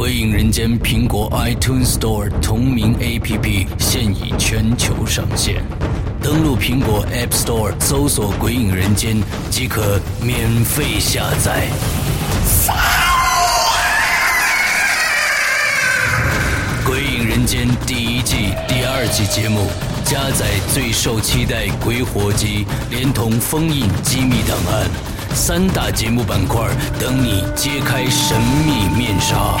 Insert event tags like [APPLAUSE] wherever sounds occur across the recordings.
鬼影人间》苹果 iTunes Store 同名 APP 现已全球上线，登录苹果 App Store 搜索“鬼影人间”即可免费下载。《鬼影人间》第一季第二季节目加载最受期待鬼火集，连同封印机密档案三大节目板块，等你揭开神秘面纱。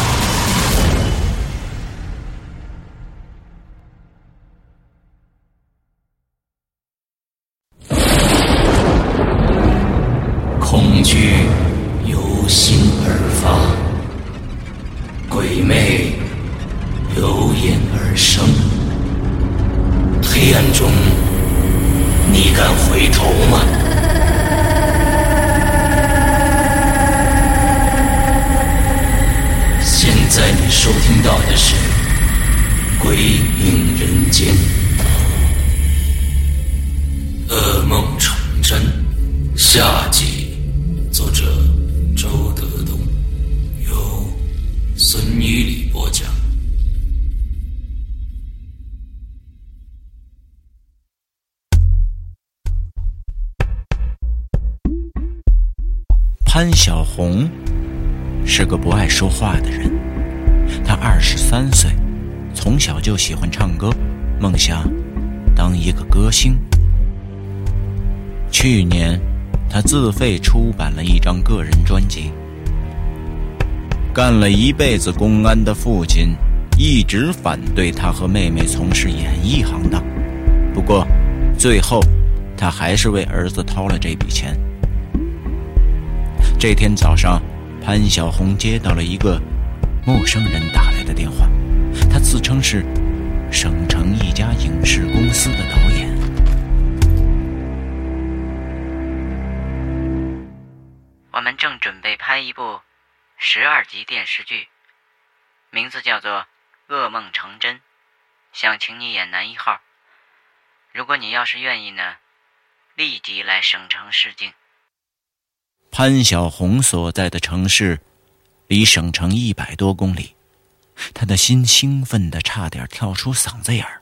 潘小红是个不爱说话的人。她二十三岁，从小就喜欢唱歌，梦想当一个歌星。去年，他自费出版了一张个人专辑。干了一辈子公安的父亲，一直反对他和妹妹从事演艺行当。不过，最后，他还是为儿子掏了这笔钱。这天早上，潘小红接到了一个陌生人打来的电话，他自称是省城一家影视公司的导演。我们正准备拍一部十二集电视剧，名字叫做《噩梦成真》，想请你演男一号。如果你要是愿意呢，立即来省城试镜。潘小红所在的城市离省城一百多公里，他的心兴奋的差点跳出嗓子眼儿。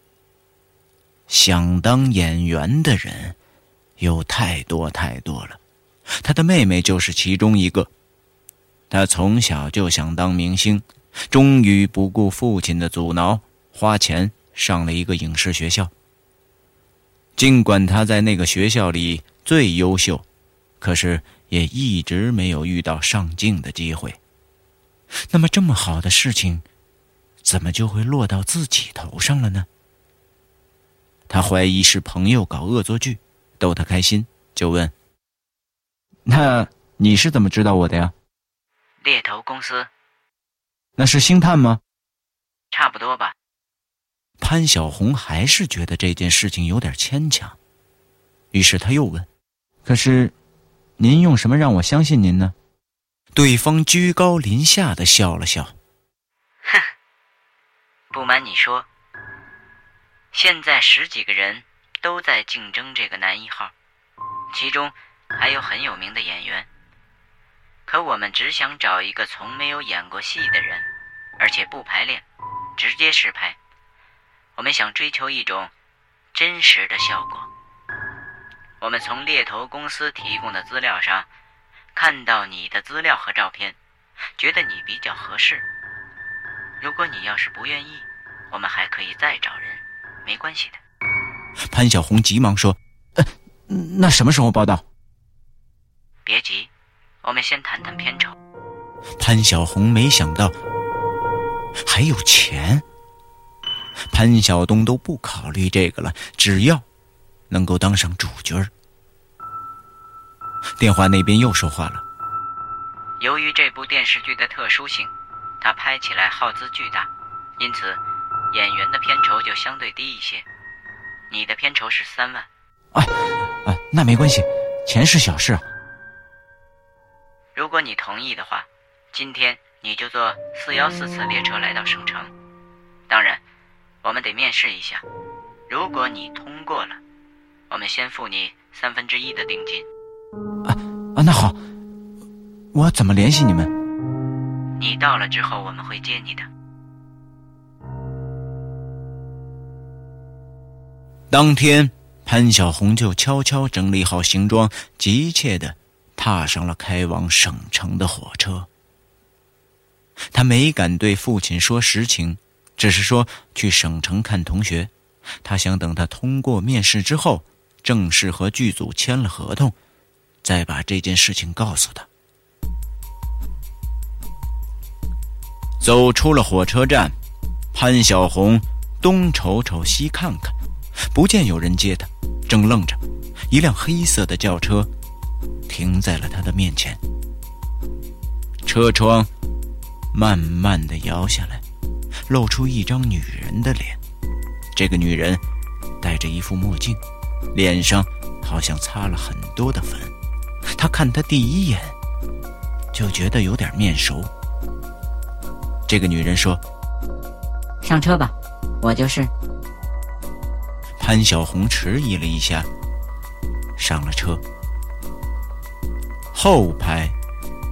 想当演员的人有太多太多了，他的妹妹就是其中一个。他从小就想当明星，终于不顾父亲的阻挠，花钱上了一个影视学校。尽管他在那个学校里最优秀，可是。也一直没有遇到上镜的机会。那么这么好的事情，怎么就会落到自己头上了呢？他怀疑是朋友搞恶作剧，逗他开心，就问：“那你是怎么知道我的呀？”猎头公司。那是星探吗？差不多吧。潘小红还是觉得这件事情有点牵强，于是他又问：“可是？”您用什么让我相信您呢？对方居高临下的笑了笑。哼，不瞒你说，现在十几个人都在竞争这个男一号，其中还有很有名的演员。可我们只想找一个从没有演过戏的人，而且不排练，直接实拍。我们想追求一种真实的效果。我们从猎头公司提供的资料上看到你的资料和照片，觉得你比较合适。如果你要是不愿意，我们还可以再找人，没关系的。潘小红急忙说：“呃，那什么时候报道？”别急，我们先谈谈片酬。潘小红没想到还有钱。潘晓东都不考虑这个了，只要。能够当上主角儿。电话那边又说话了。由于这部电视剧的特殊性，它拍起来耗资巨大，因此演员的片酬就相对低一些。你的片酬是三万。哎，啊，那没关系，钱是小事啊。如果你同意的话，今天你就坐四幺四次列车来到省城。当然，我们得面试一下。如果你通过了，我们先付你三分之一的定金。啊啊，那好，我怎么联系你们？你到了之后，我们会接你的。当天，潘小红就悄悄整理好行装，急切的踏上了开往省城的火车。他没敢对父亲说实情，只是说去省城看同学。他想等他通过面试之后，正式和剧组签了合同，再把这件事情告诉他。走出了火车站，潘小红东瞅瞅西看看，不见有人接他，正愣着，一辆黑色的轿车停在了他的面前。车窗慢慢的摇下来，露出一张女人的脸。这个女人戴着一副墨镜，脸上好像擦了很多的粉。他看她第一眼就觉得有点面熟。这个女人说：“上车吧，我就是。”潘小红迟疑了一下，上了车。后排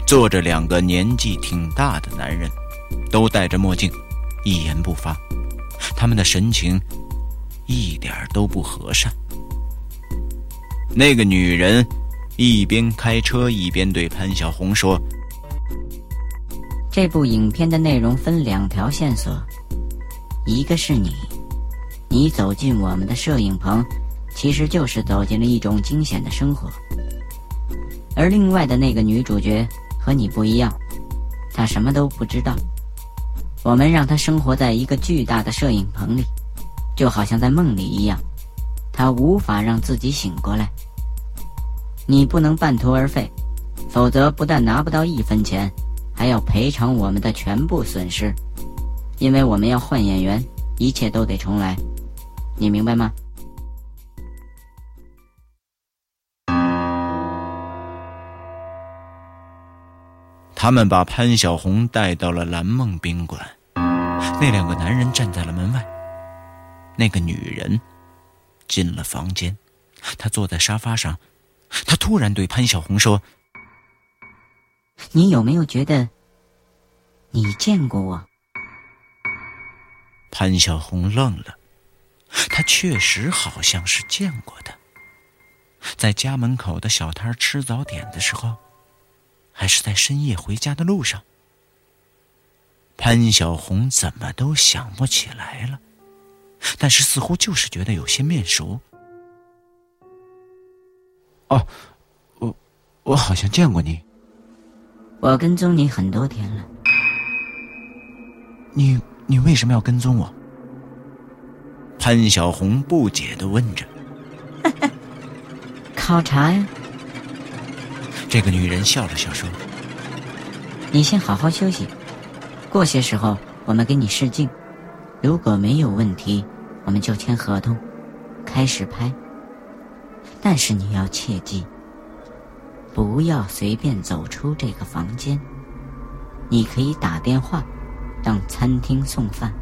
坐着两个年纪挺大的男人，都戴着墨镜，一言不发，他们的神情一点都不和善。那个女人一边开车一边对潘小红说。这部影片的内容分两条线索，一个是你，你走进我们的摄影棚，其实就是走进了一种惊险的生活；而另外的那个女主角和你不一样，她什么都不知道。我们让她生活在一个巨大的摄影棚里，就好像在梦里一样，他无法让自己醒过来。你不能半途而废，否则不但拿不到一分钱。还要赔偿我们的全部损失，因为我们要换演员，一切都得重来，你明白吗？他们把潘小红带到了蓝梦宾馆，那两个男人站在了门外。那个女人进了房间，他坐在沙发上，他突然对潘小红说。你有没有觉得，你见过我？潘小红愣了，他确实好像是见过的，在家门口的小摊吃早点的时候，还是在深夜回家的路上。潘小红怎么都想不起来了，但是似乎就是觉得有些面熟。哦，我我好像见过你。我跟踪你很多天了，你你为什么要跟踪我？潘小红不解的问着。[LAUGHS] 考察呀。这个女人笑了笑说：“你先好好休息，过些时候我们给你试镜，如果没有问题，我们就签合同，开始拍。但是你要切记。”不要随便走出这个房间。你可以打电话，让餐厅送饭。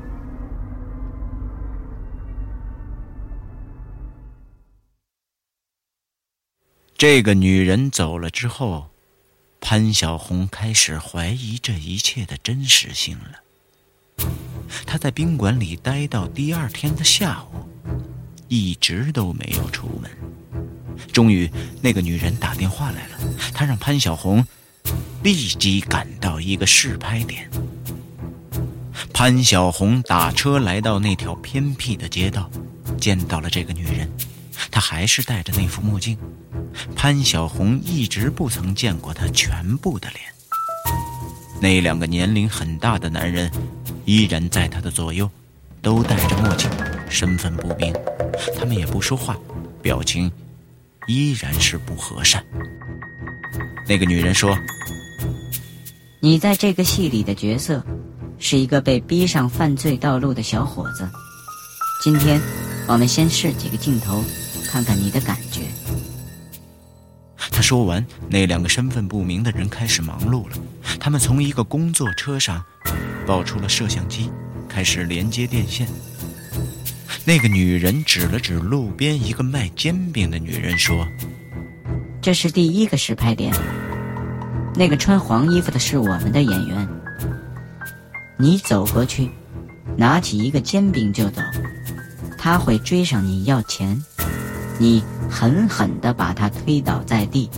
这个女人走了之后，潘小红开始怀疑这一切的真实性了。他在宾馆里待到第二天的下午，一直都没有出门。终于，那个女人打电话来了。她让潘小红立即赶到一个试拍点。潘小红打车来到那条偏僻的街道，见到了这个女人。她还是戴着那副墨镜。潘小红一直不曾见过她全部的脸。那两个年龄很大的男人依然在他的左右，都戴着墨镜，身份不明。他们也不说话，表情。依然是不和善。那个女人说：“你在这个戏里的角色，是一个被逼上犯罪道路的小伙子。今天，我们先试几个镜头，看看你的感觉。”他说完，那两个身份不明的人开始忙碌了。他们从一个工作车上抱出了摄像机，开始连接电线。那个女人指了指路边一个卖煎饼的女人，说：“这是第一个实拍点。那个穿黄衣服的是我们的演员。你走过去，拿起一个煎饼就走，他会追上你要钱。你狠狠地把他推倒在地，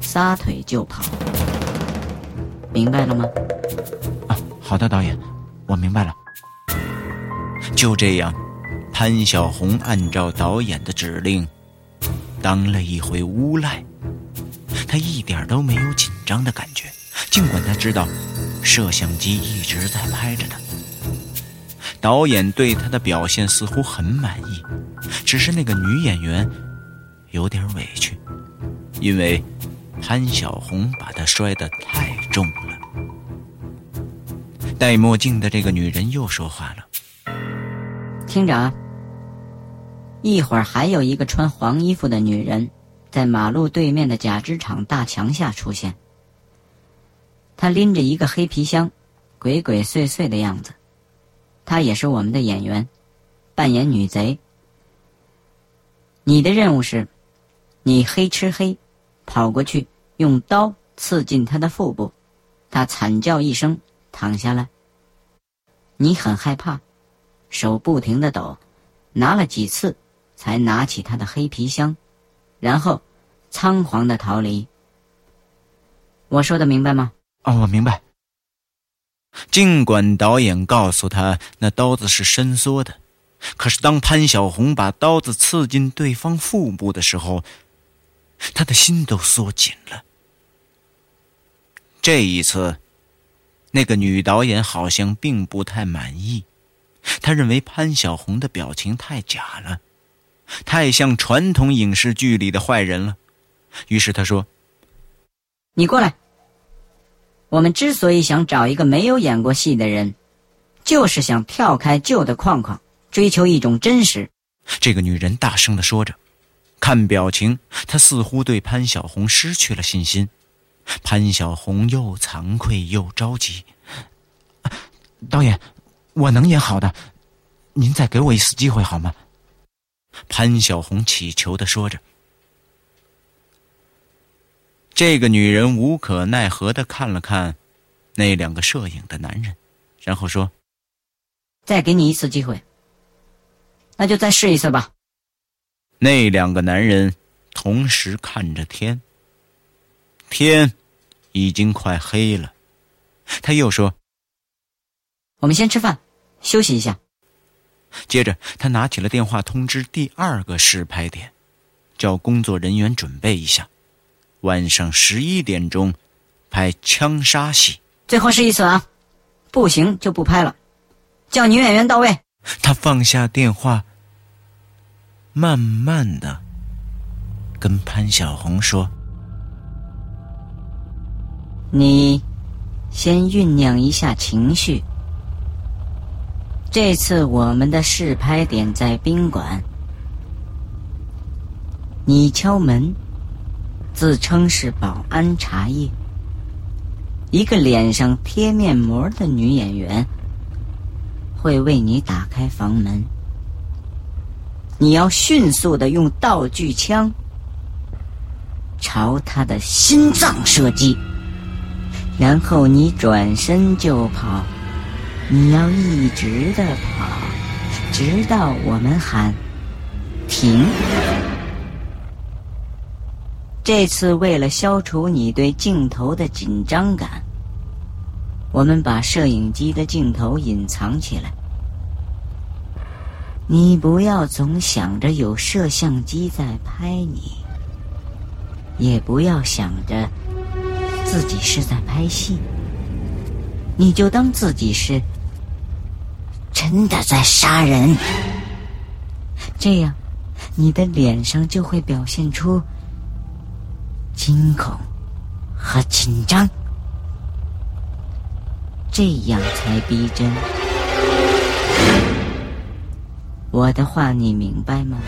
撒腿就跑。明白了吗？”“，好的，导演，我明白了。”就这样。潘小红按照导演的指令，当了一回无赖。他一点都没有紧张的感觉，尽管他知道摄像机一直在拍着他。导演对他的表现似乎很满意，只是那个女演员有点委屈，因为潘小红把她摔得太重了。戴墨镜的这个女人又说话了：“厅长。”一会儿还有一个穿黄衣服的女人，在马路对面的假肢厂大墙下出现。她拎着一个黑皮箱，鬼鬼祟祟的样子。她也是我们的演员，扮演女贼。你的任务是，你黑吃黑，跑过去用刀刺进她的腹部，她惨叫一声躺下来。你很害怕，手不停的抖，拿了几次。才拿起他的黑皮箱，然后仓皇的逃离。我说的明白吗？哦，我明白。尽管导演告诉他那刀子是伸缩的，可是当潘小红把刀子刺进对方腹部的时候，他的心都缩紧了。这一次，那个女导演好像并不太满意，她认为潘晓红的表情太假了。太像传统影视剧里的坏人了，于是她说：“你过来。我们之所以想找一个没有演过戏的人，就是想跳开旧的框框，追求一种真实。”这个女人大声的说着，看表情，她似乎对潘晓红失去了信心。潘小红又惭愧又着急：“导演，我能演好的，您再给我一次机会好吗？”潘小红乞求的说着，这个女人无可奈何的看了看那两个摄影的男人，然后说：“再给你一次机会，那就再试一次吧。”那两个男人同时看着天，天已经快黑了。他又说：“我们先吃饭，休息一下。”接着，他拿起了电话，通知第二个试拍点，叫工作人员准备一下，晚上十一点钟拍枪杀戏。最后试一次啊，不行就不拍了，叫女演员到位。他放下电话，慢慢的跟潘小红说：“你先酝酿一下情绪。”这次我们的试拍点在宾馆，你敲门，自称是保安茶叶。一个脸上贴面膜的女演员会为你打开房门。你要迅速的用道具枪朝她的心脏射击，然后你转身就跑。你要一直的跑，直到我们喊停。这次为了消除你对镜头的紧张感，我们把摄影机的镜头隐藏起来。你不要总想着有摄像机在拍你，也不要想着自己是在拍戏，你就当自己是。真的在杀人，这样，你的脸上就会表现出惊恐和紧张，这样才逼真。我的话你明白吗？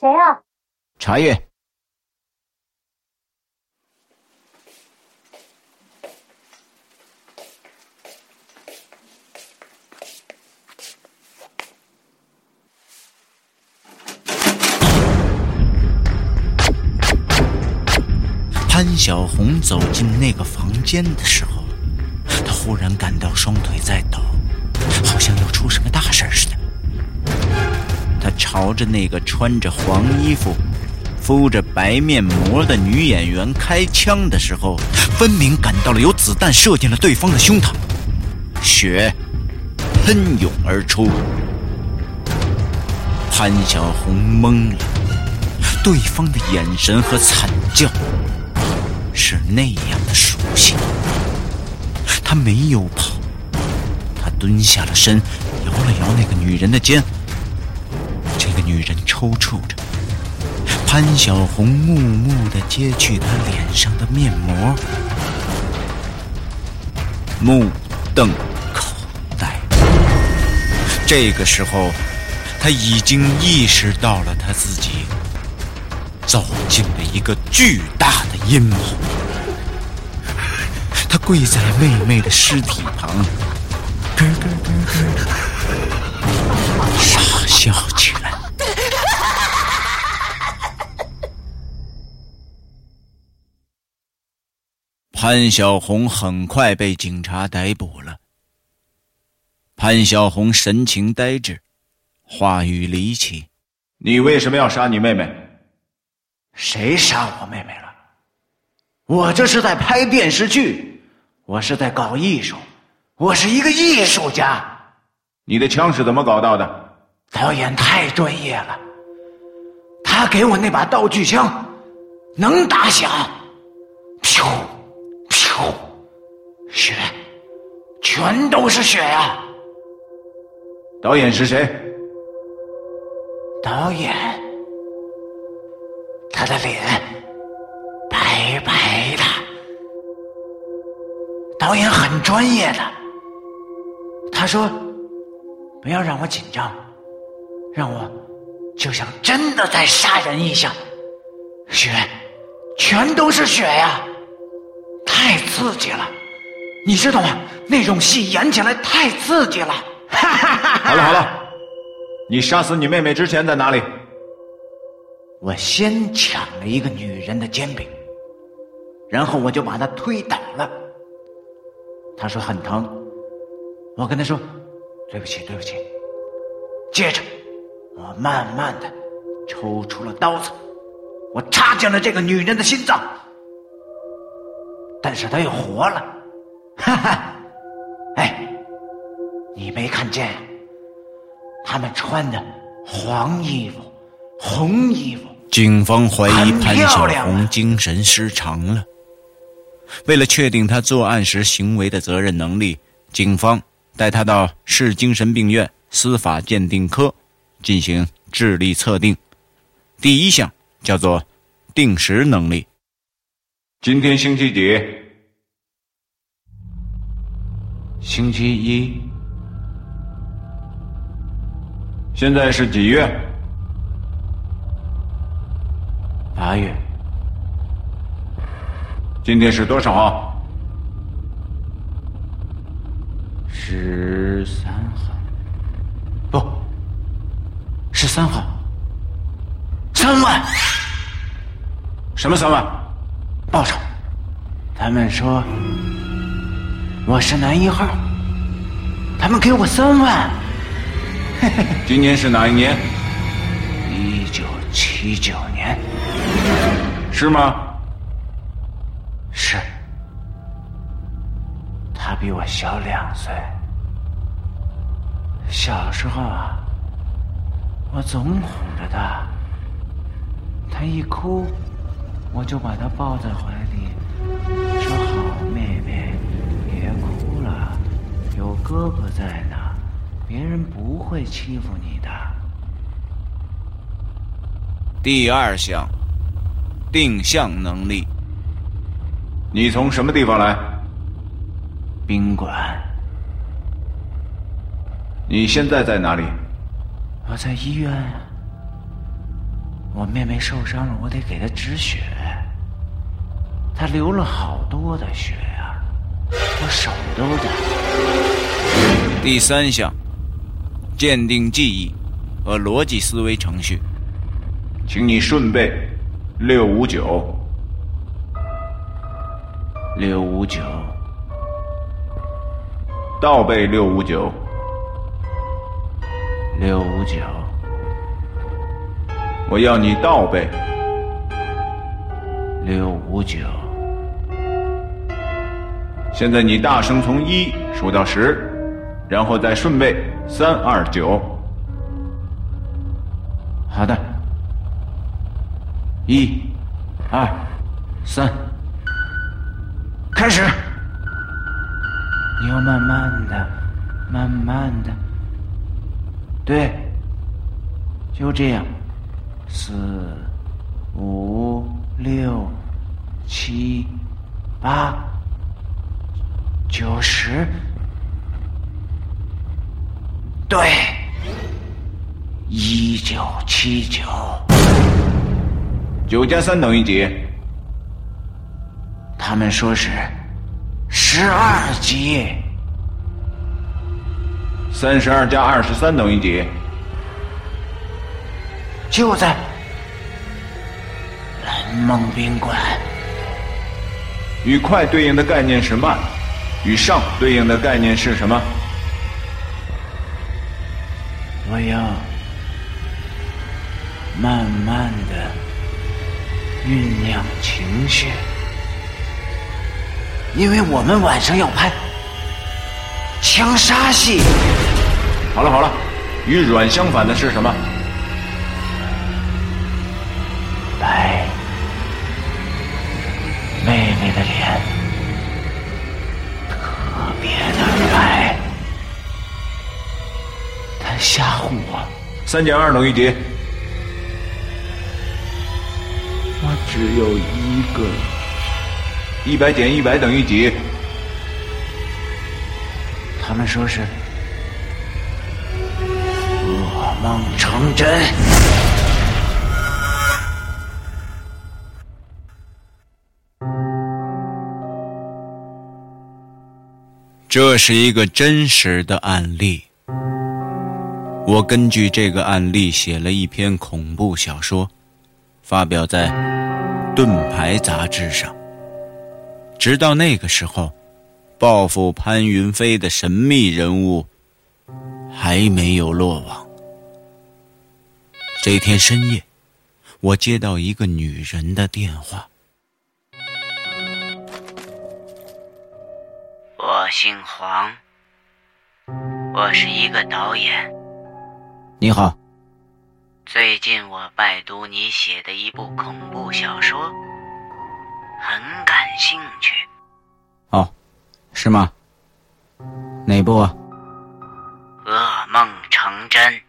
谁呀？茶叶。潘小红走进那个房间的时候，她忽然感到双腿在抖，好像要出什么大事似的。朝着那个穿着黄衣服、敷着白面膜的女演员开枪的时候，分明感到了有子弹射进了对方的胸膛，血喷涌而出。潘小红懵了，对方的眼神和惨叫。是那样的熟悉。他没有跑，他蹲下了身，摇了摇那个女人的肩。抽搐着。潘小红木木地揭去她脸上的面膜，目瞪口呆。这个时候，他已经意识到了他自己。走进了一个巨大的阴谋。他跪在妹妹的尸体旁，咯咯咯咯，傻笑起来。潘小红很快被警察逮捕了。潘小红神情呆滞，话语离奇：“你为什么要杀你妹妹？”谁杀我妹妹了？我这是在拍电视剧，我是在搞艺术，我是一个艺术家。你的枪是怎么搞到的？导演太专业了，他给我那把道具枪，能打响，噗噗，血，全都是血呀！导演是谁？导演。他的脸白白的，导演很专业的。他说：“不要让我紧张，让我就像真的在杀人一样，血全都是血呀，太刺激了，你知道吗？那种戏演起来太刺激了。”好了好了，你杀死你妹妹之前在哪里？我先抢了一个女人的煎饼，然后我就把她推倒了。她说很疼，我跟她说对不起对不起。接着，我慢慢的抽出了刀子，我插进了这个女人的心脏，但是他又活了。哈哈，哎，你没看见？他们穿的黄衣服。红衣服。警方怀疑潘小红精神失常了。为了确定他作案时行为的责任能力，警方带他到市精神病院司法鉴定科进行智力测定。第一项叫做定时能力。今天星期几？星期一。现在是几月？八月，今天是多少号？十三号，不，十三号。三万？什么三万？报酬。他们说我是男一号，他们给我三万。[LAUGHS] 今年是哪一年？一九七九年。是吗？是。他比我小两岁。小时候啊，我总哄着他，他一哭，我就把她抱在怀里，说：“好妹妹，别哭了，有哥哥在呢，别人不会欺负你的。”第二项。定向能力。你从什么地方来？宾馆。你现在在哪里？我在医院。我妹妹受伤了，我得给她止血。她流了好多的血啊，我手都在。第三项，鉴定记忆和逻辑思维程序。请你顺背六五九，六五九，倒背六五九，六五九，我要你倒背。六五九。现在你大声从一数到十，然后再顺背三二九。好的，一、二、三，开始。你要慢慢的，慢慢的，对，就这样，四、五、六、七、八、九十，对。一九七九，九加三等于几？他们说是十二级。三十二加二十三等于几？就在蓝梦宾馆。与快对应的概念是慢，与上对应的概念是什么？我要。慢慢的酝酿情绪，因为我们晚上要拍枪杀戏。好了好了，与软相反的是什么？你的脸特别的白，他吓唬我。三减二等于几？我只有一个。一百减一百等于几？他们说是噩梦成真。这是一个真实的案例。我根据这个案例写了一篇恐怖小说。发表在《盾牌》杂志上。直到那个时候，报复潘云飞的神秘人物还没有落网。这天深夜，我接到一个女人的电话。我姓黄，我是一个导演。你好。最近我拜读你写的一部恐怖小说，很感兴趣。哦，是吗？哪部啊？噩梦成真。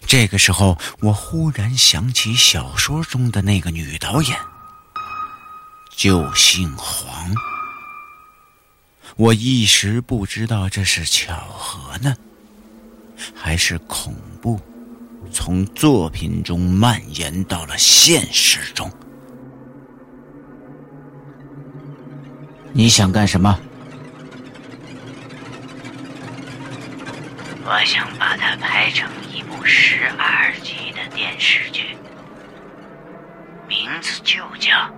这个时候，我忽然想起小说中的那个女导演，就姓黄。我一时不知道这是巧合呢，还是恐怖。从作品中蔓延到了现实中。你想干什么？我想把它拍成一部十二集的电视剧，名字就叫《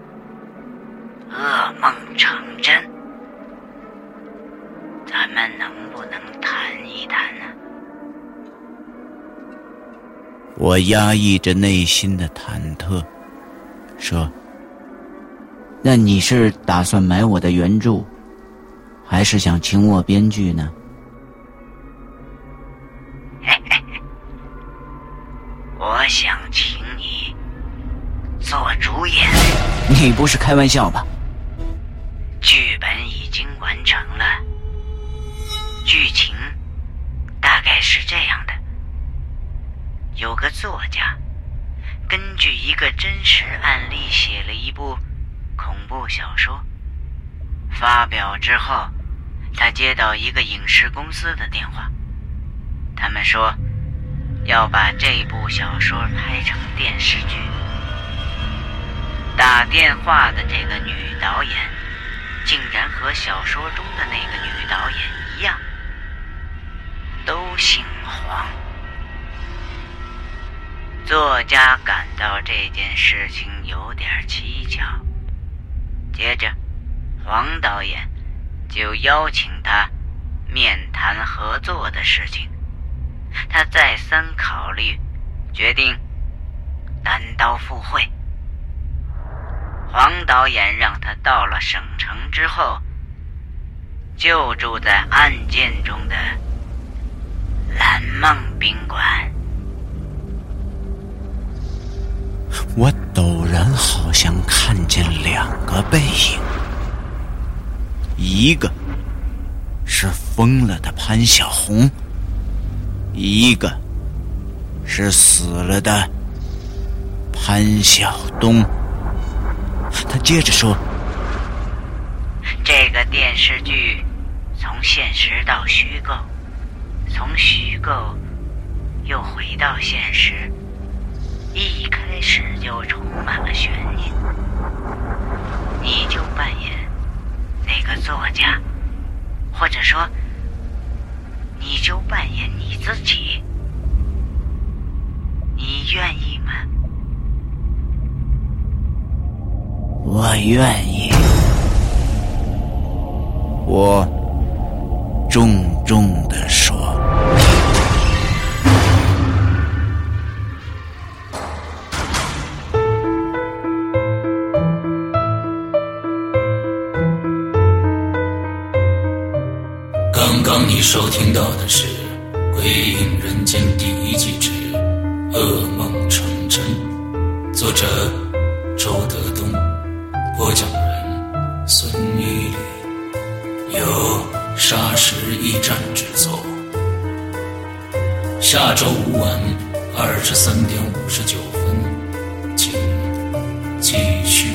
噩梦成真》。我压抑着内心的忐忑，说：“那你是打算买我的原著，还是想请我编剧呢？” [LAUGHS] 我想请你做主演。你不是开玩笑吧？之后，他接到一个影视公司的电话，他们说要把这部小说拍成电视剧。打电话的这个女导演，竟然和小说中的那个女导演一样，都姓黄。作家感到这件事情有点蹊跷，接着，黄导演就邀请他面谈合作的事情。他再三考虑，决定单刀赴会。黄导演让他到了省城之后，就住在案件中的蓝梦宾馆。我陡然好像看见两个背影，一个是疯了的潘小红。一个是死了的潘晓东。他接着说：“这个电视剧从现实到虚构，从虚构又回到现实，一开始就充满了悬念。你就扮演那个作家，或者说……”你就扮演你自己，你愿意吗？我愿意。我重重的收听到的是《鬼影人间》第一季之《噩梦成真》，作者周德东，播讲人孙玉礼，由沙石驿站制作。下周五晚二十三点五十九分，请继续。